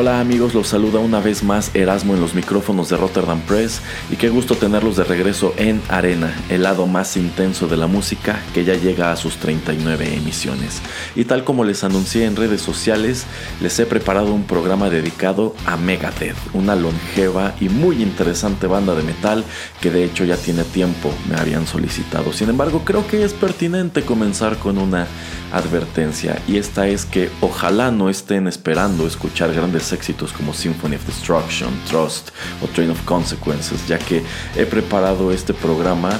Hola amigos, los saluda una vez más Erasmo en los micrófonos de Rotterdam Press y qué gusto tenerlos de regreso en Arena, el lado más intenso de la música que ya llega a sus 39 emisiones. Y tal como les anuncié en redes sociales, les he preparado un programa dedicado a Megadeth, una longeva y muy interesante banda de metal que de hecho ya tiene tiempo me habían solicitado. Sin embargo, creo que es pertinente comenzar con una advertencia y esta es que ojalá no estén esperando escuchar grandes éxitos como Symphony of Destruction, Trust o Train of Consequences, ya que he preparado este programa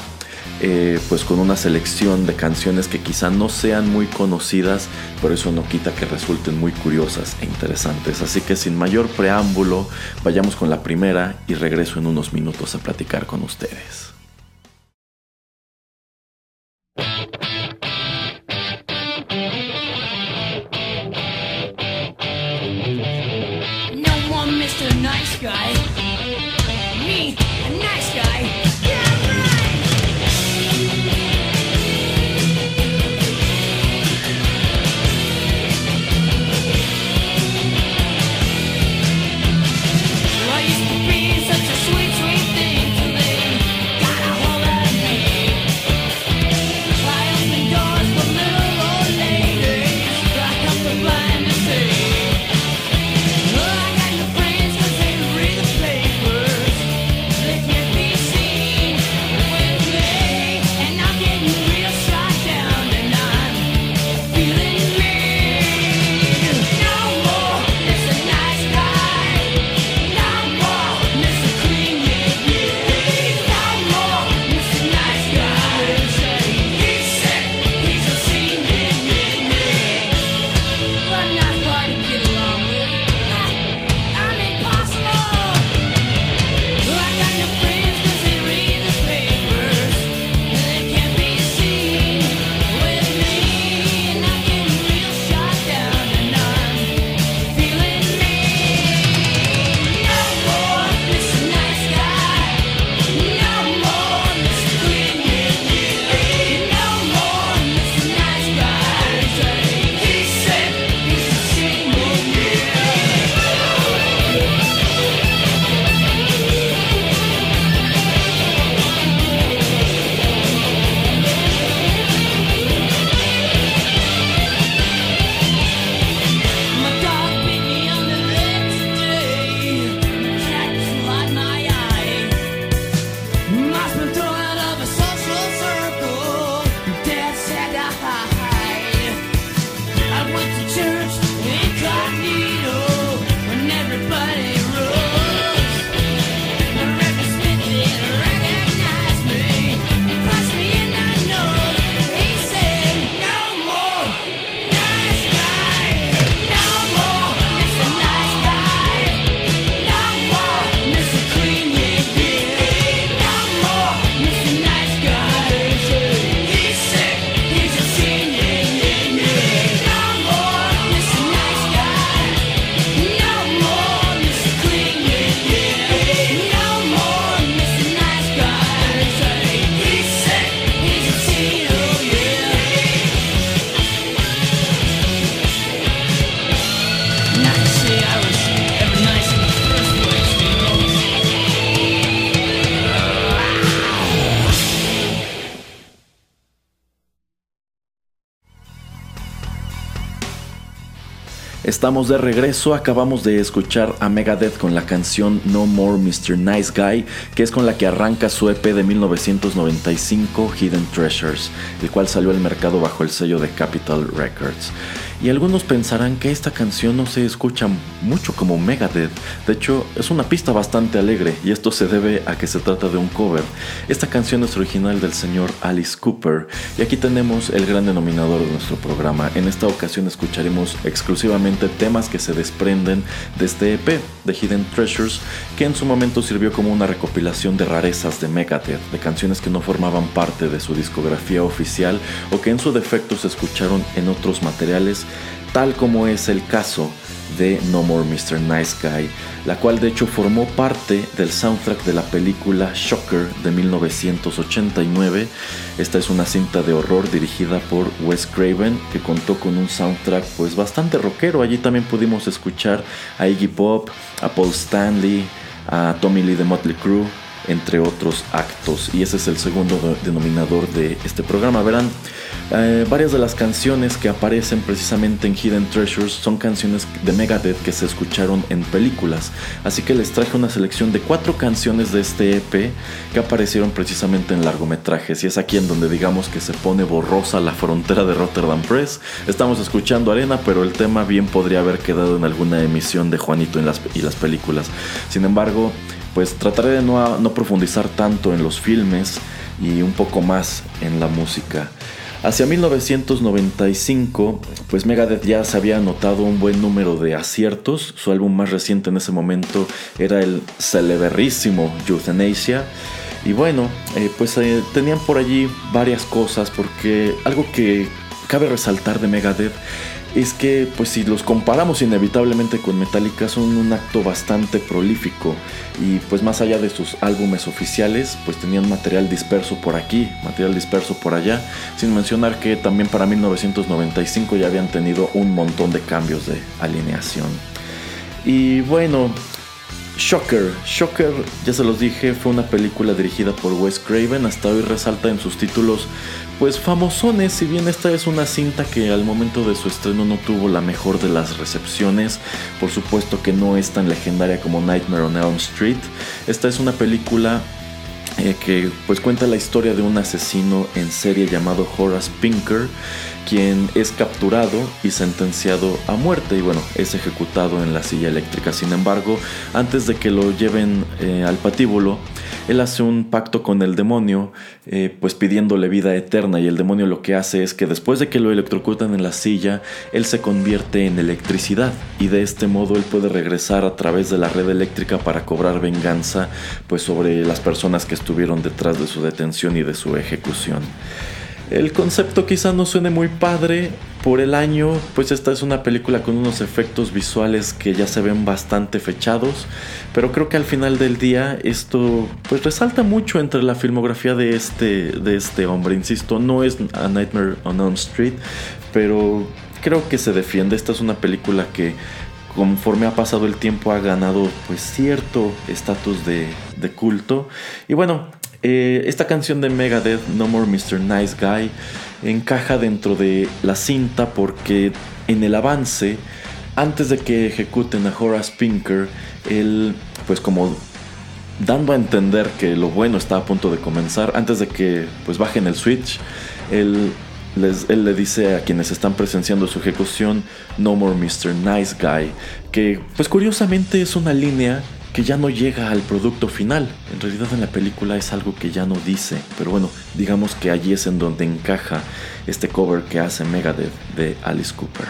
eh, pues con una selección de canciones que quizá no sean muy conocidas, pero eso no quita que resulten muy curiosas e interesantes. Así que sin mayor preámbulo, vayamos con la primera y regreso en unos minutos a platicar con ustedes. Estamos de regreso, acabamos de escuchar a Megadeth con la canción No More Mr. Nice Guy, que es con la que arranca su EP de 1995, Hidden Treasures, el cual salió al mercado bajo el sello de Capitol Records. Y algunos pensarán que esta canción no se escucha mucho como Megadeth. De hecho, es una pista bastante alegre y esto se debe a que se trata de un cover. Esta canción es original del señor Alice Cooper y aquí tenemos el gran denominador de nuestro programa. En esta ocasión escucharemos exclusivamente temas que se desprenden de este EP de Hidden Treasures que en su momento sirvió como una recopilación de rarezas de Megadeth, de canciones que no formaban parte de su discografía oficial o que en su defecto se escucharon en otros materiales, tal como es el caso de No More Mr. Nice Guy, la cual de hecho formó parte del soundtrack de la película Shocker de 1989. Esta es una cinta de horror dirigida por Wes Craven que contó con un soundtrack pues bastante rockero. Allí también pudimos escuchar a Iggy Pop, a Paul Stanley, a Tommy Lee de Motley Crue, entre otros actos. Y ese es el segundo denominador de este programa. Verán, eh, varias de las canciones que aparecen precisamente en Hidden Treasures son canciones de Megadeth que se escucharon en películas. Así que les traje una selección de cuatro canciones de este EP que aparecieron precisamente en largometrajes. Y es aquí en donde digamos que se pone borrosa la frontera de Rotterdam Press. Estamos escuchando Arena, pero el tema bien podría haber quedado en alguna emisión de Juanito en las, y las películas. Sin embargo, pues trataré de no, no profundizar tanto en los filmes y un poco más en la música. Hacia 1995, pues Megadeth ya se había anotado un buen número de aciertos. Su álbum más reciente en ese momento era el celeberrísimo Euthanasia. Y bueno, eh, pues eh, tenían por allí varias cosas, porque algo que cabe resaltar de Megadeth es que pues si los comparamos inevitablemente con Metallica son un acto bastante prolífico y pues más allá de sus álbumes oficiales pues tenían material disperso por aquí, material disperso por allá, sin mencionar que también para 1995 ya habían tenido un montón de cambios de alineación. Y bueno, Shocker. Shocker, ya se los dije, fue una película dirigida por Wes Craven. Hasta hoy resalta en sus títulos, pues famosones. Si bien esta es una cinta que al momento de su estreno no tuvo la mejor de las recepciones, por supuesto que no es tan legendaria como Nightmare on Elm Street. Esta es una película eh, que pues cuenta la historia de un asesino en serie llamado Horace Pinker quien es capturado y sentenciado a muerte y bueno, es ejecutado en la silla eléctrica. Sin embargo, antes de que lo lleven eh, al patíbulo, él hace un pacto con el demonio, eh, pues pidiéndole vida eterna y el demonio lo que hace es que después de que lo electrocutan en la silla, él se convierte en electricidad y de este modo él puede regresar a través de la red eléctrica para cobrar venganza pues sobre las personas que estuvieron detrás de su detención y de su ejecución. El concepto quizá no suene muy padre por el año, pues esta es una película con unos efectos visuales que ya se ven bastante fechados, pero creo que al final del día esto pues resalta mucho entre la filmografía de este, de este hombre, insisto, no es A Nightmare on Elm Street, pero creo que se defiende, esta es una película que conforme ha pasado el tiempo ha ganado pues cierto estatus de, de culto. Y bueno eh, esta canción de Megadeth, No More Mr. Nice Guy, encaja dentro de la cinta porque en el avance, antes de que ejecuten a Horace Pinker, él, pues como dando a entender que lo bueno está a punto de comenzar, antes de que pues bajen el switch, él, les, él le dice a quienes están presenciando su ejecución, No More Mr. Nice Guy, que pues curiosamente es una línea que ya no llega al producto final. En realidad en la película es algo que ya no dice, pero bueno, digamos que allí es en donde encaja este cover que hace Megadeth de Alice Cooper.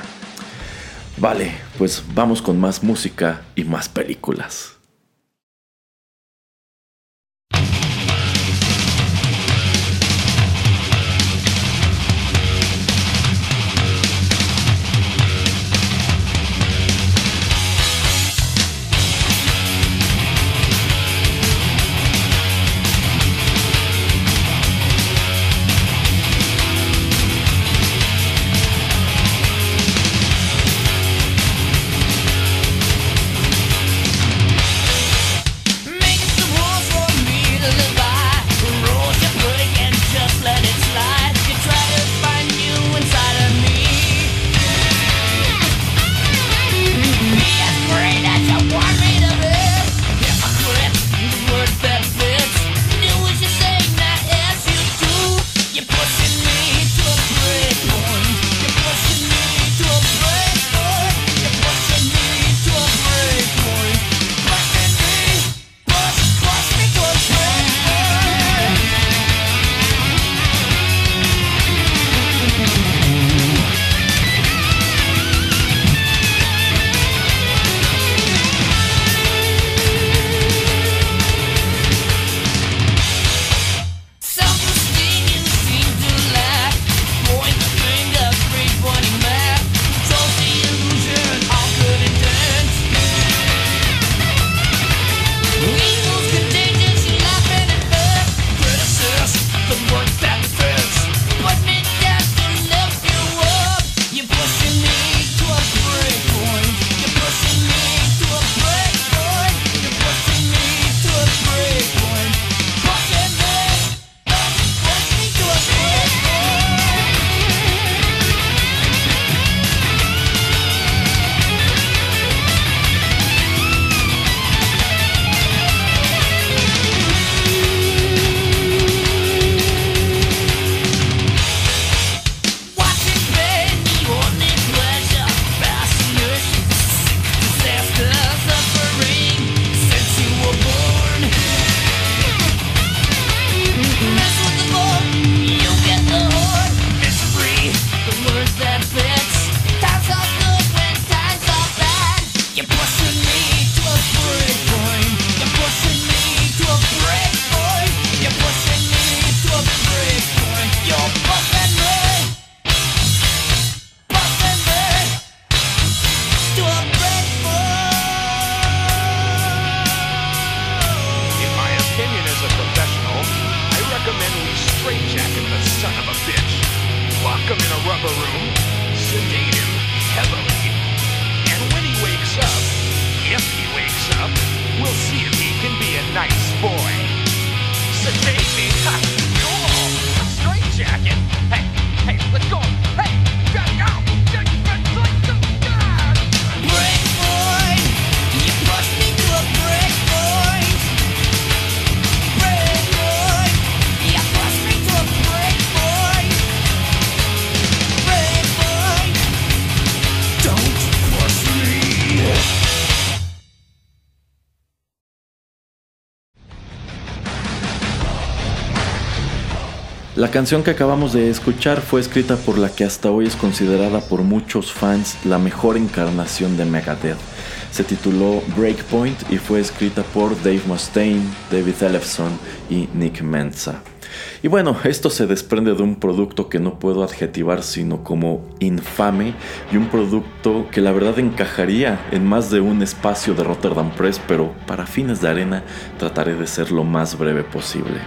Vale, pues vamos con más música y más películas. La canción que acabamos de escuchar fue escrita por la que hasta hoy es considerada por muchos fans la mejor encarnación de Megadeth. Se tituló Breakpoint y fue escrita por Dave Mustaine, David Ellefson y Nick Menza. Y bueno, esto se desprende de un producto que no puedo adjetivar sino como infame y un producto que la verdad encajaría en más de un espacio de Rotterdam Press, pero para fines de arena trataré de ser lo más breve posible.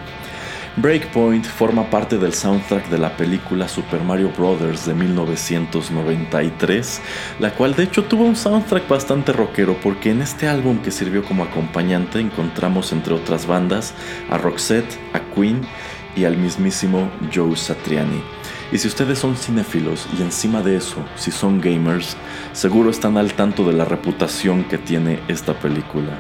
Breakpoint forma parte del soundtrack de la película Super Mario Bros. de 1993, la cual de hecho tuvo un soundtrack bastante rockero porque en este álbum que sirvió como acompañante encontramos entre otras bandas a Roxette, a Queen y al mismísimo Joe Satriani. Y si ustedes son cinéfilos y encima de eso, si son gamers, seguro están al tanto de la reputación que tiene esta película.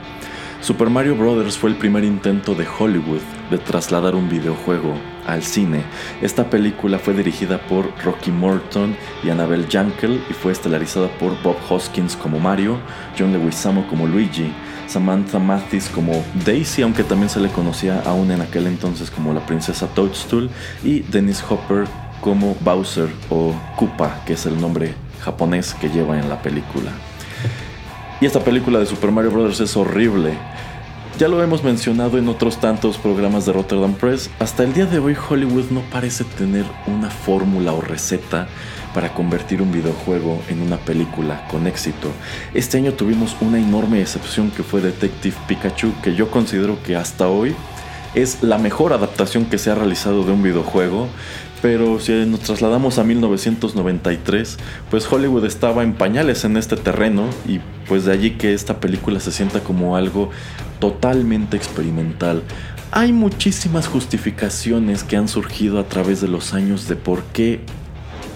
Super Mario Bros. fue el primer intento de Hollywood de trasladar un videojuego al cine. Esta película fue dirigida por Rocky Morton y Annabelle Jankel y fue estelarizada por Bob Hoskins como Mario, John Leguizamo como Luigi, Samantha Mathis como Daisy, aunque también se le conocía aún en aquel entonces como la princesa Toadstool, y Dennis Hopper como Bowser o Koopa, que es el nombre japonés que lleva en la película. Y esta película de Super Mario Bros. es horrible. Ya lo hemos mencionado en otros tantos programas de Rotterdam Press, hasta el día de hoy Hollywood no parece tener una fórmula o receta para convertir un videojuego en una película con éxito. Este año tuvimos una enorme excepción que fue Detective Pikachu, que yo considero que hasta hoy es la mejor adaptación que se ha realizado de un videojuego pero si nos trasladamos a 1993, pues Hollywood estaba en pañales en este terreno y pues de allí que esta película se sienta como algo totalmente experimental. Hay muchísimas justificaciones que han surgido a través de los años de por qué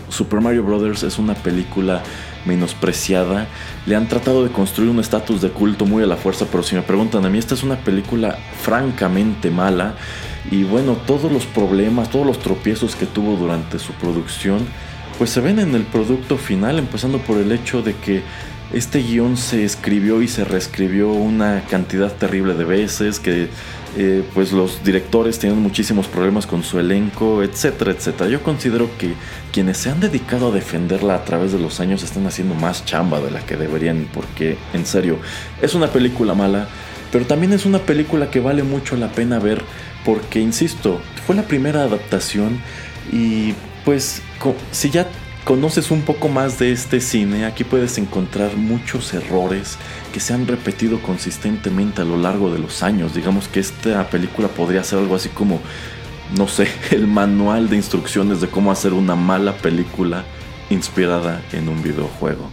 Super Mario Bros. es una película menospreciada. Le han tratado de construir un estatus de culto muy a la fuerza, pero si me preguntan a mí, esta es una película francamente mala. Y bueno, todos los problemas, todos los tropiezos que tuvo durante su producción, pues se ven en el producto final, empezando por el hecho de que este guion se escribió y se reescribió una cantidad terrible de veces, que eh, pues los directores tienen muchísimos problemas con su elenco, etcétera, etcétera. Yo considero que quienes se han dedicado a defenderla a través de los años están haciendo más chamba de la que deberían, porque en serio, es una película mala, pero también es una película que vale mucho la pena ver porque, insisto, fue la primera adaptación y pues si ya conoces un poco más de este cine, aquí puedes encontrar muchos errores que se han repetido consistentemente a lo largo de los años. Digamos que esta película podría ser algo así como, no sé, el manual de instrucciones de cómo hacer una mala película inspirada en un videojuego.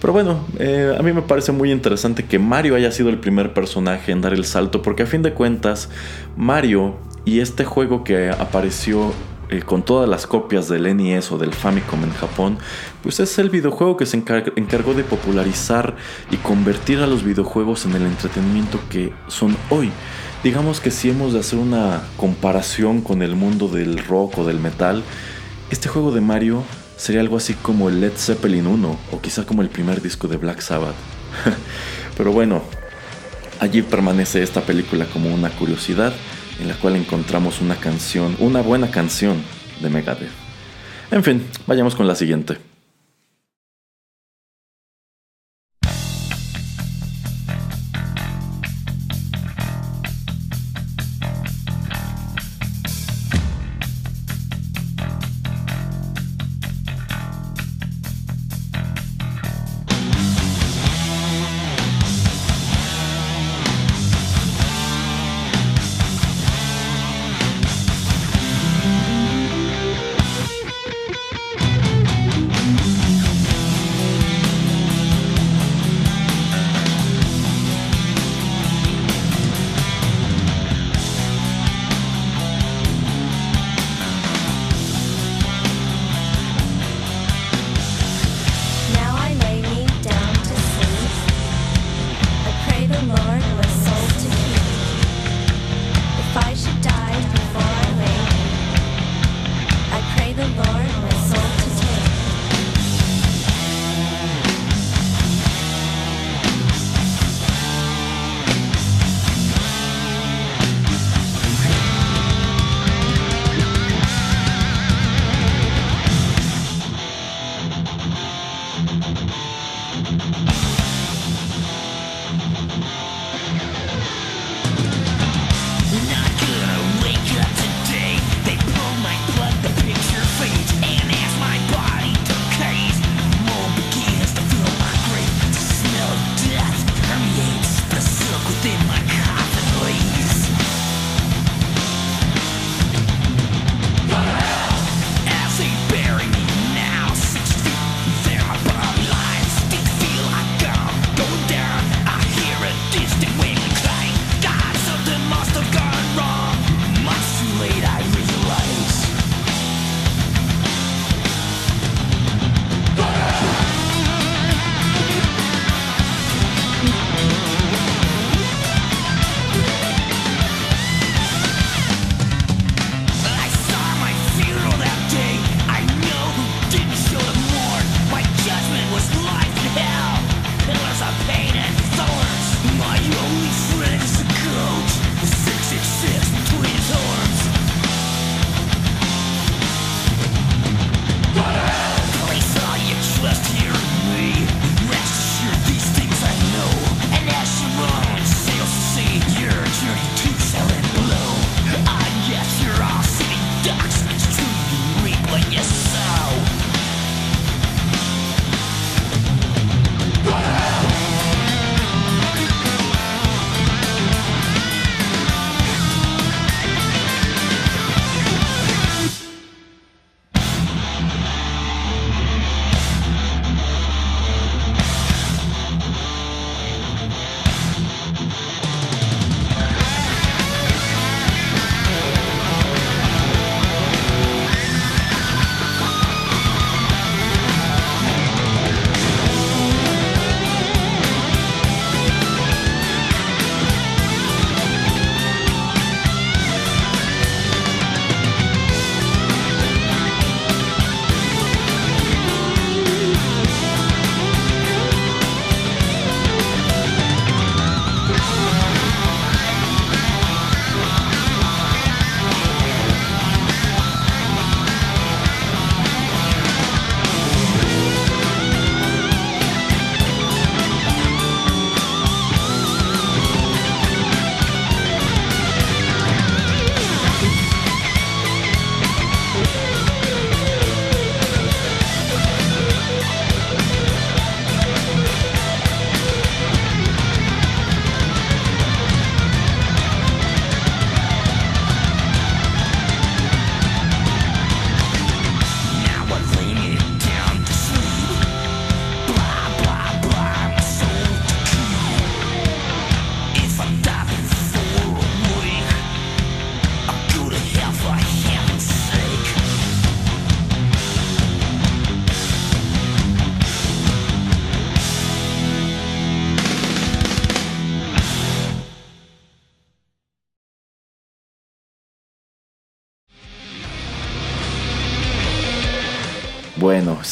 Pero bueno, eh, a mí me parece muy interesante que Mario haya sido el primer personaje en dar el salto, porque a fin de cuentas, Mario y este juego que apareció eh, con todas las copias del NES o del Famicom en Japón, pues es el videojuego que se encargó de popularizar y convertir a los videojuegos en el entretenimiento que son hoy. Digamos que si hemos de hacer una comparación con el mundo del rock o del metal, este juego de Mario sería algo así como el Led Zeppelin 1 o quizá como el primer disco de Black Sabbath. Pero bueno, allí permanece esta película como una curiosidad en la cual encontramos una canción, una buena canción de Megadeth. En fin, vayamos con la siguiente.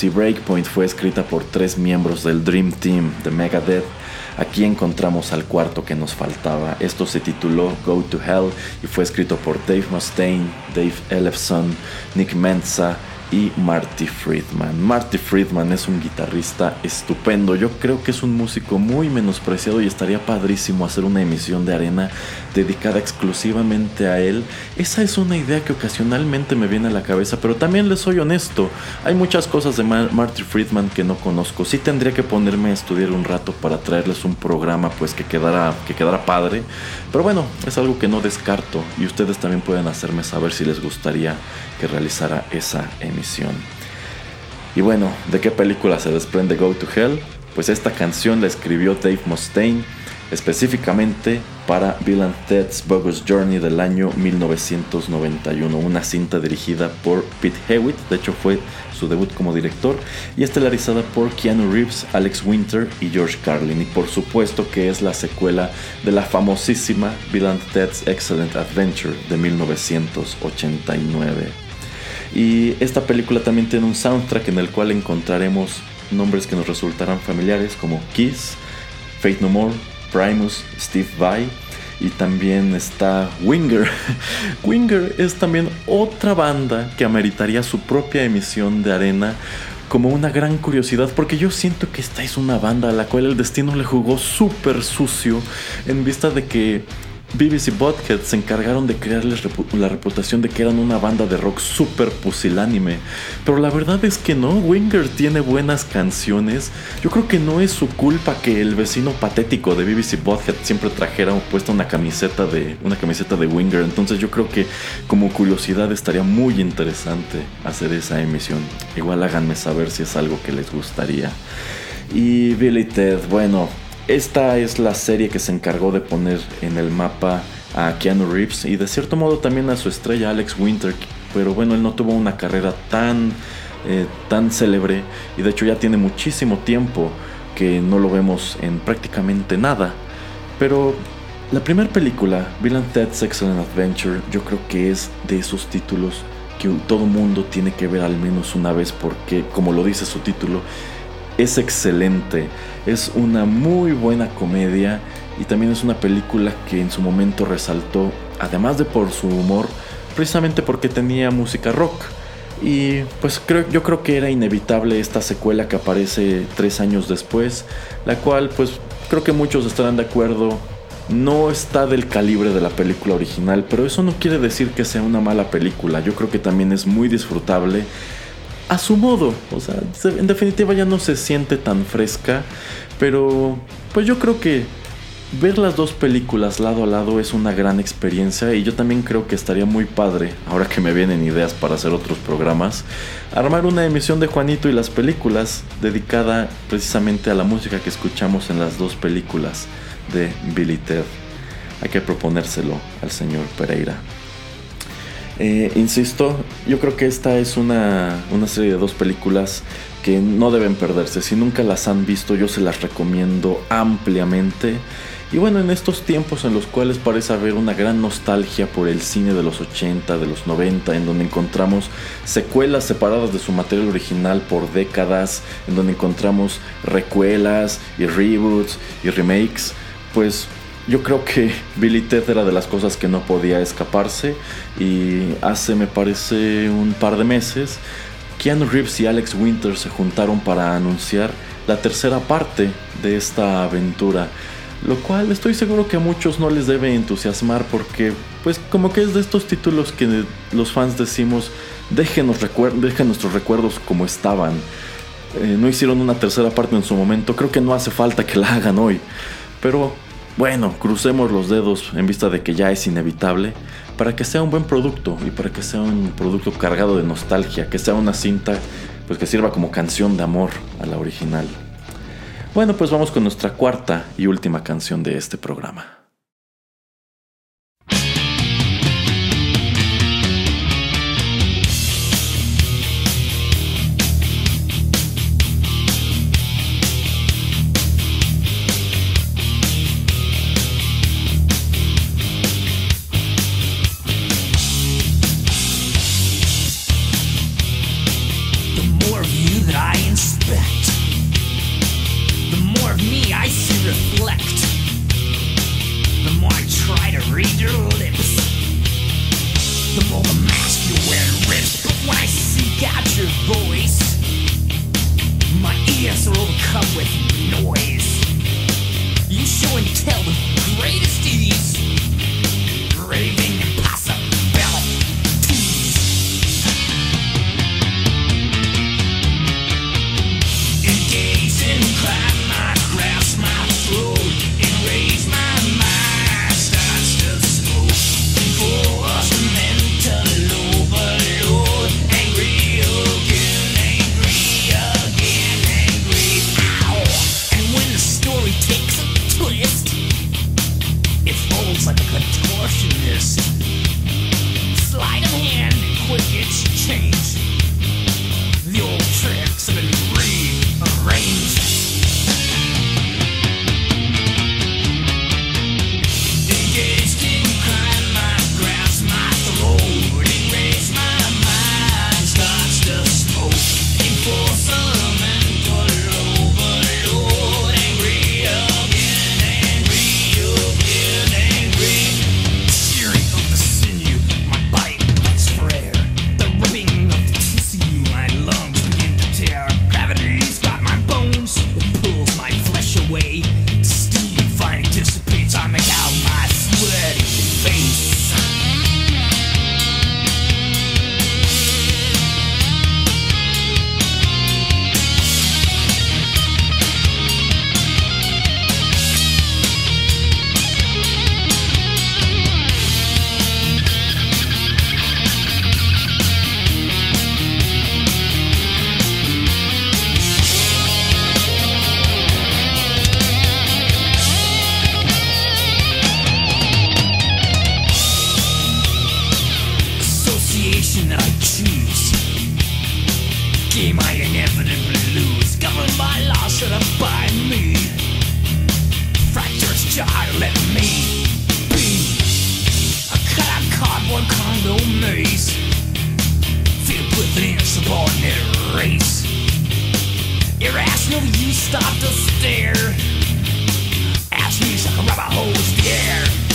Si Breakpoint fue escrita por tres miembros del Dream Team de Megadeth, aquí encontramos al cuarto que nos faltaba. Esto se tituló Go to Hell y fue escrito por Dave Mustaine, Dave Ellefson, Nick Menza y Marty Friedman. Marty Friedman es un guitarrista estupendo. Yo creo que es un músico muy menospreciado y estaría padrísimo hacer una emisión de arena dedicada exclusivamente a él. Esa es una idea que ocasionalmente me viene a la cabeza, pero también les soy honesto. Hay muchas cosas de Marty Friedman que no conozco. Sí tendría que ponerme a estudiar un rato para traerles un programa pues que quedara, que quedara padre. Pero bueno, es algo que no descarto y ustedes también pueden hacerme saber si les gustaría que realizara esa emisión. Y bueno, ¿de qué película se desprende Go to Hell? Pues esta canción la escribió Dave Mustaine específicamente para Bill and Ted's Bogus Journey del año 1991, una cinta dirigida por Pete Hewitt, de hecho fue su debut como director, y estelarizada por Keanu Reeves, Alex Winter y George Carlin, y por supuesto que es la secuela de la famosísima Bill and Ted's Excellent Adventure de 1989. Y esta película también tiene un soundtrack en el cual encontraremos nombres que nos resultarán familiares como Kiss, Fate No More, Primus, Steve Vai y también está Winger. Winger es también otra banda que ameritaría su propia emisión de arena como una gran curiosidad porque yo siento que esta es una banda a la cual el destino le jugó súper sucio en vista de que BBC Butthead se encargaron de crearles la reputación de que eran una banda de rock super pusilánime. Pero la verdad es que no, Winger tiene buenas canciones. Yo creo que no es su culpa que el vecino patético de BBC Butthead siempre trajera puesta una camiseta de una camiseta de Winger. Entonces yo creo que como curiosidad estaría muy interesante hacer esa emisión. Igual háganme saber si es algo que les gustaría. Y Billy Ted, bueno, esta es la serie que se encargó de poner en el mapa a Keanu Reeves y de cierto modo también a su estrella Alex Winter, pero bueno, él no tuvo una carrera tan, eh, tan célebre y de hecho ya tiene muchísimo tiempo que no lo vemos en prácticamente nada. Pero la primera película, Bill and Ted's Excellent Adventure, yo creo que es de esos títulos que todo mundo tiene que ver al menos una vez porque, como lo dice su título, es excelente. Es una muy buena comedia y también es una película que en su momento resaltó, además de por su humor, precisamente porque tenía música rock. Y pues creo, yo creo que era inevitable esta secuela que aparece tres años después, la cual pues creo que muchos estarán de acuerdo, no está del calibre de la película original, pero eso no quiere decir que sea una mala película, yo creo que también es muy disfrutable a su modo. O sea, en definitiva ya no se siente tan fresca. Pero pues yo creo que ver las dos películas lado a lado es una gran experiencia y yo también creo que estaría muy padre, ahora que me vienen ideas para hacer otros programas, armar una emisión de Juanito y las películas dedicada precisamente a la música que escuchamos en las dos películas de Billy Ted. Hay que proponérselo al señor Pereira. Eh, insisto, yo creo que esta es una, serie de dos películas que no deben perderse. Si nunca las han visto, yo se las recomiendo ampliamente. Y bueno, en estos tiempos en los cuales parece haber una gran nostalgia por el cine de los 80, de los 90, en donde encontramos secuelas separadas de su material original por décadas, en donde encontramos recuelas y reboots y remakes, pues yo creo que Billy Ted era de las cosas que no podía escaparse y hace me parece un par de meses Keanu Reeves y Alex Winter se juntaron para anunciar la tercera parte de esta aventura, lo cual estoy seguro que a muchos no les debe entusiasmar porque pues como que es de estos títulos que los fans decimos déjenos dejen nuestros recuerdos como estaban. Eh, no hicieron una tercera parte en su momento, creo que no hace falta que la hagan hoy, pero bueno, crucemos los dedos en vista de que ya es inevitable para que sea un buen producto y para que sea un producto cargado de nostalgia, que sea una cinta pues que sirva como canción de amor a la original. Bueno, pues vamos con nuestra cuarta y última canción de este programa. till you stop to stare. Ask me, sucker, rubber hose, the air.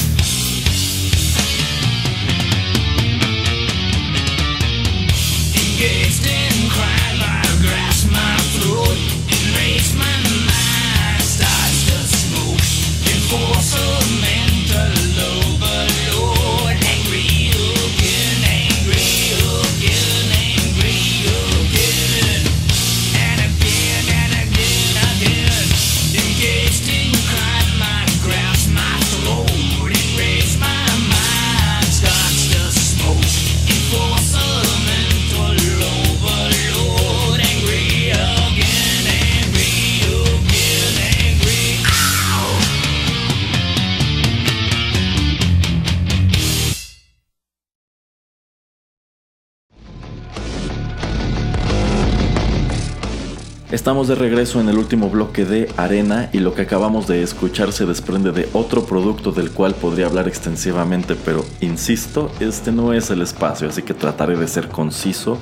Estamos de regreso en el último bloque de Arena y lo que acabamos de escuchar se desprende de otro producto del cual podría hablar extensivamente, pero insisto, este no es el espacio, así que trataré de ser conciso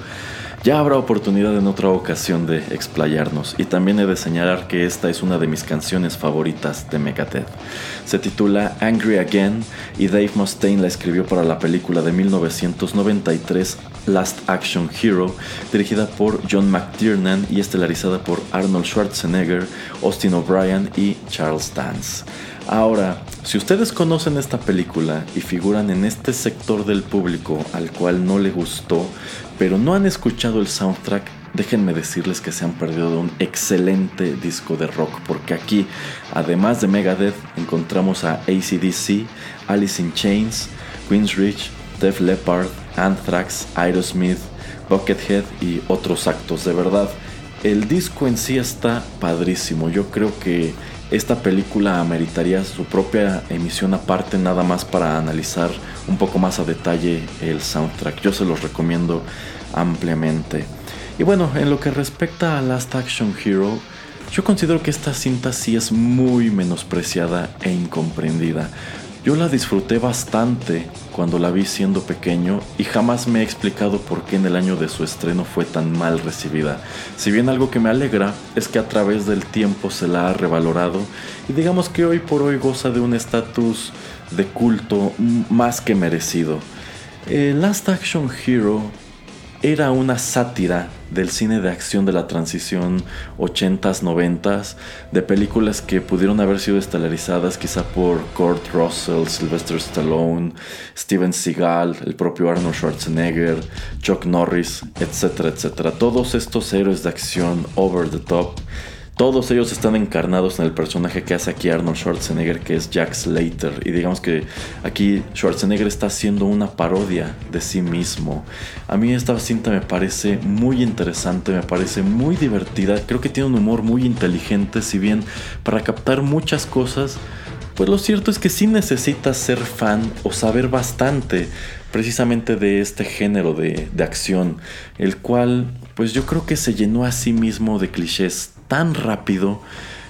ya habrá oportunidad en otra ocasión de explayarnos y también he de señalar que esta es una de mis canciones favoritas de Megadeth. Se titula Angry Again y Dave Mustaine la escribió para la película de 1993 Last Action Hero, dirigida por John McTiernan y estelarizada por Arnold Schwarzenegger, Austin O'Brien y Charles Dance. Ahora, si ustedes conocen esta película y figuran en este sector del público al cual no le gustó, pero no han escuchado el soundtrack, déjenme decirles que se han perdido un excelente disco de rock, porque aquí, además de Megadeth, encontramos a ACDC, Alice in Chains, Queensrich, Def Leppard, Anthrax, Aerosmith, Buckethead y otros actos. De verdad, el disco en sí está padrísimo. Yo creo que esta película ameritaría su propia emisión aparte nada más para analizar un poco más a detalle el soundtrack. Yo se los recomiendo ampliamente. Y bueno, en lo que respecta a Last Action Hero, yo considero que esta cinta sí es muy menospreciada e incomprendida. Yo la disfruté bastante cuando la vi siendo pequeño y jamás me he explicado por qué en el año de su estreno fue tan mal recibida. Si bien algo que me alegra es que a través del tiempo se la ha revalorado y digamos que hoy por hoy goza de un estatus de culto más que merecido. Last Action Hero era una sátira del cine de acción de la transición 80s, 90s, de películas que pudieron haber sido estelarizadas quizá por Kurt Russell, Sylvester Stallone, Steven Seagal, el propio Arnold Schwarzenegger, Chuck Norris, etcétera, etcétera. Todos estos héroes de acción over the top todos ellos están encarnados en el personaje que hace aquí Arnold Schwarzenegger, que es Jack Slater. Y digamos que aquí Schwarzenegger está haciendo una parodia de sí mismo. A mí esta cinta me parece muy interesante, me parece muy divertida. Creo que tiene un humor muy inteligente, si bien para captar muchas cosas pues lo cierto es que sí necesitas ser fan o saber bastante precisamente de este género de, de acción, el cual pues yo creo que se llenó a sí mismo de clichés tan rápido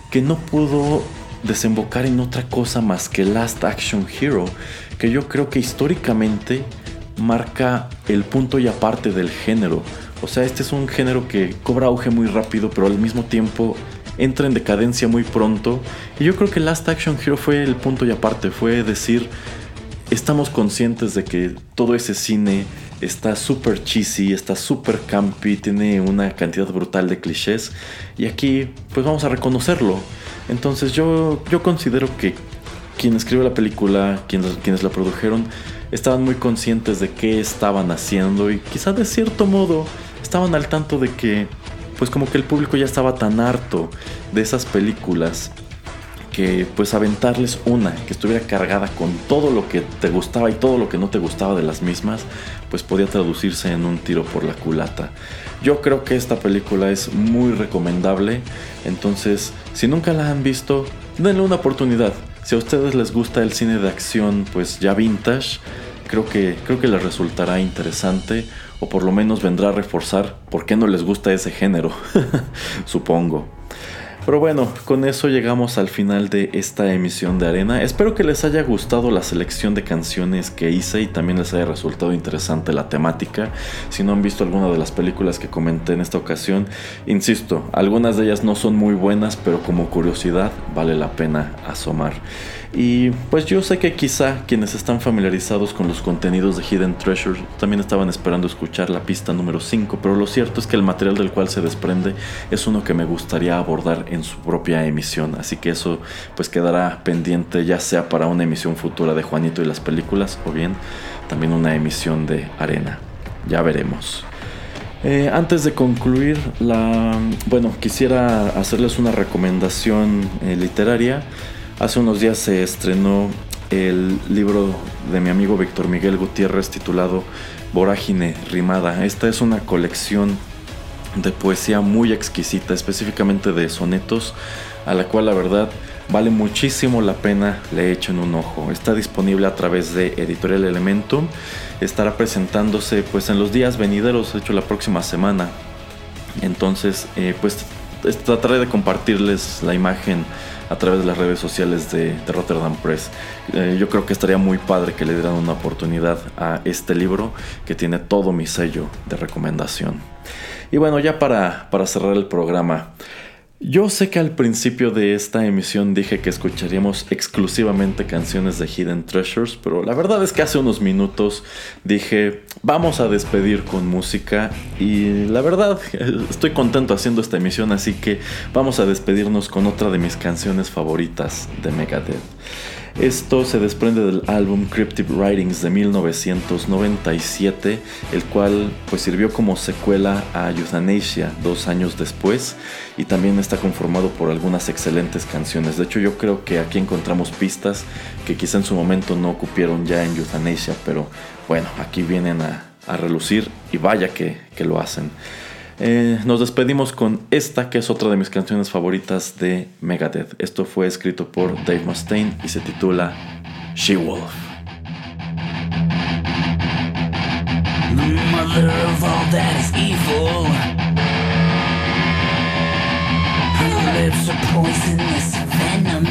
que no pudo desembocar en otra cosa más que Last Action Hero, que yo creo que históricamente marca el punto y aparte del género. O sea, este es un género que cobra auge muy rápido, pero al mismo tiempo entra en decadencia muy pronto. Y yo creo que Last Action Hero fue el punto y aparte, fue decir, estamos conscientes de que todo ese cine está súper cheesy, está súper campy, tiene una cantidad brutal de clichés. Y aquí, pues vamos a reconocerlo. Entonces yo, yo considero que quien escribió la película, quienes, la produjeron, estaban muy conscientes de qué estaban haciendo y quizás de cierto modo estaban al tanto de que, pues como que el público ya estaba tan harto de esas películas que pues aventarles una que estuviera cargada con todo lo que te gustaba y todo lo que no te gustaba de las mismas, pues podía traducirse en un tiro por la culata. Yo creo que esta película es muy recomendable, entonces si nunca la han visto, denle una oportunidad. Si a ustedes les gusta el cine de acción, pues ya vintage, creo que, creo que les resultará interesante o por lo menos vendrá a reforzar por qué no les gusta ese género, supongo. Pero bueno, con eso llegamos al final de esta emisión de Arena. Espero que les haya gustado la selección de canciones que hice y también les haya resultado interesante la temática. Si no han visto alguna de las películas que comenté en esta ocasión, insisto, algunas de ellas no son muy buenas, pero como curiosidad vale la pena asomar. Y pues yo sé que quizá quienes están familiarizados con los contenidos de Hidden Treasure también estaban esperando escuchar la pista número 5, pero lo cierto es que el material del cual se desprende es uno que me gustaría abordar en su propia emisión, así que eso pues quedará pendiente ya sea para una emisión futura de Juanito y las películas o bien también una emisión de Arena. Ya veremos. Eh, antes de concluir, la, bueno, quisiera hacerles una recomendación eh, literaria. Hace unos días se estrenó el libro de mi amigo Víctor Miguel Gutiérrez titulado Vorágine Rimada. Esta es una colección de poesía muy exquisita, específicamente de sonetos, a la cual la verdad vale muchísimo la pena le echen un ojo. Está disponible a través de Editorial Elementum. Estará presentándose pues en los días venideros, de hecho la próxima semana. Entonces, eh, pues trataré de compartirles la imagen a través de las redes sociales de, Rotterdam Press. Eh, yo creo que estaría muy padre que le dieran una oportunidad a este libro que tiene todo mi sello de recomendación. Y bueno, ya para, para cerrar el programa, yo sé que al principio de esta emisión dije que escucharíamos exclusivamente canciones de Hidden Treasures, pero la verdad es que hace unos minutos dije, vamos a despedir con música y la verdad estoy contento haciendo esta emisión, así que vamos a despedirnos con otra de mis canciones favoritas de Megadeth. Esto se desprende del álbum Cryptic Writings de 1997, el cual pues sirvió como secuela a Euthanasia dos años después y también está conformado por algunas excelentes canciones. De hecho yo creo que aquí encontramos pistas que quizá en su momento no ocupieron ya en Euthanasia, pero bueno, aquí vienen a, relucir y vaya que, que lo hacen. Eh, nos despedimos con esta, que es otra de mis canciones favoritas de Megadeth. Esto fue escrito por Dave Mustaine y se titula poisonous venom.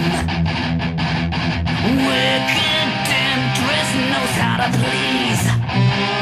Wicked temptress knows how.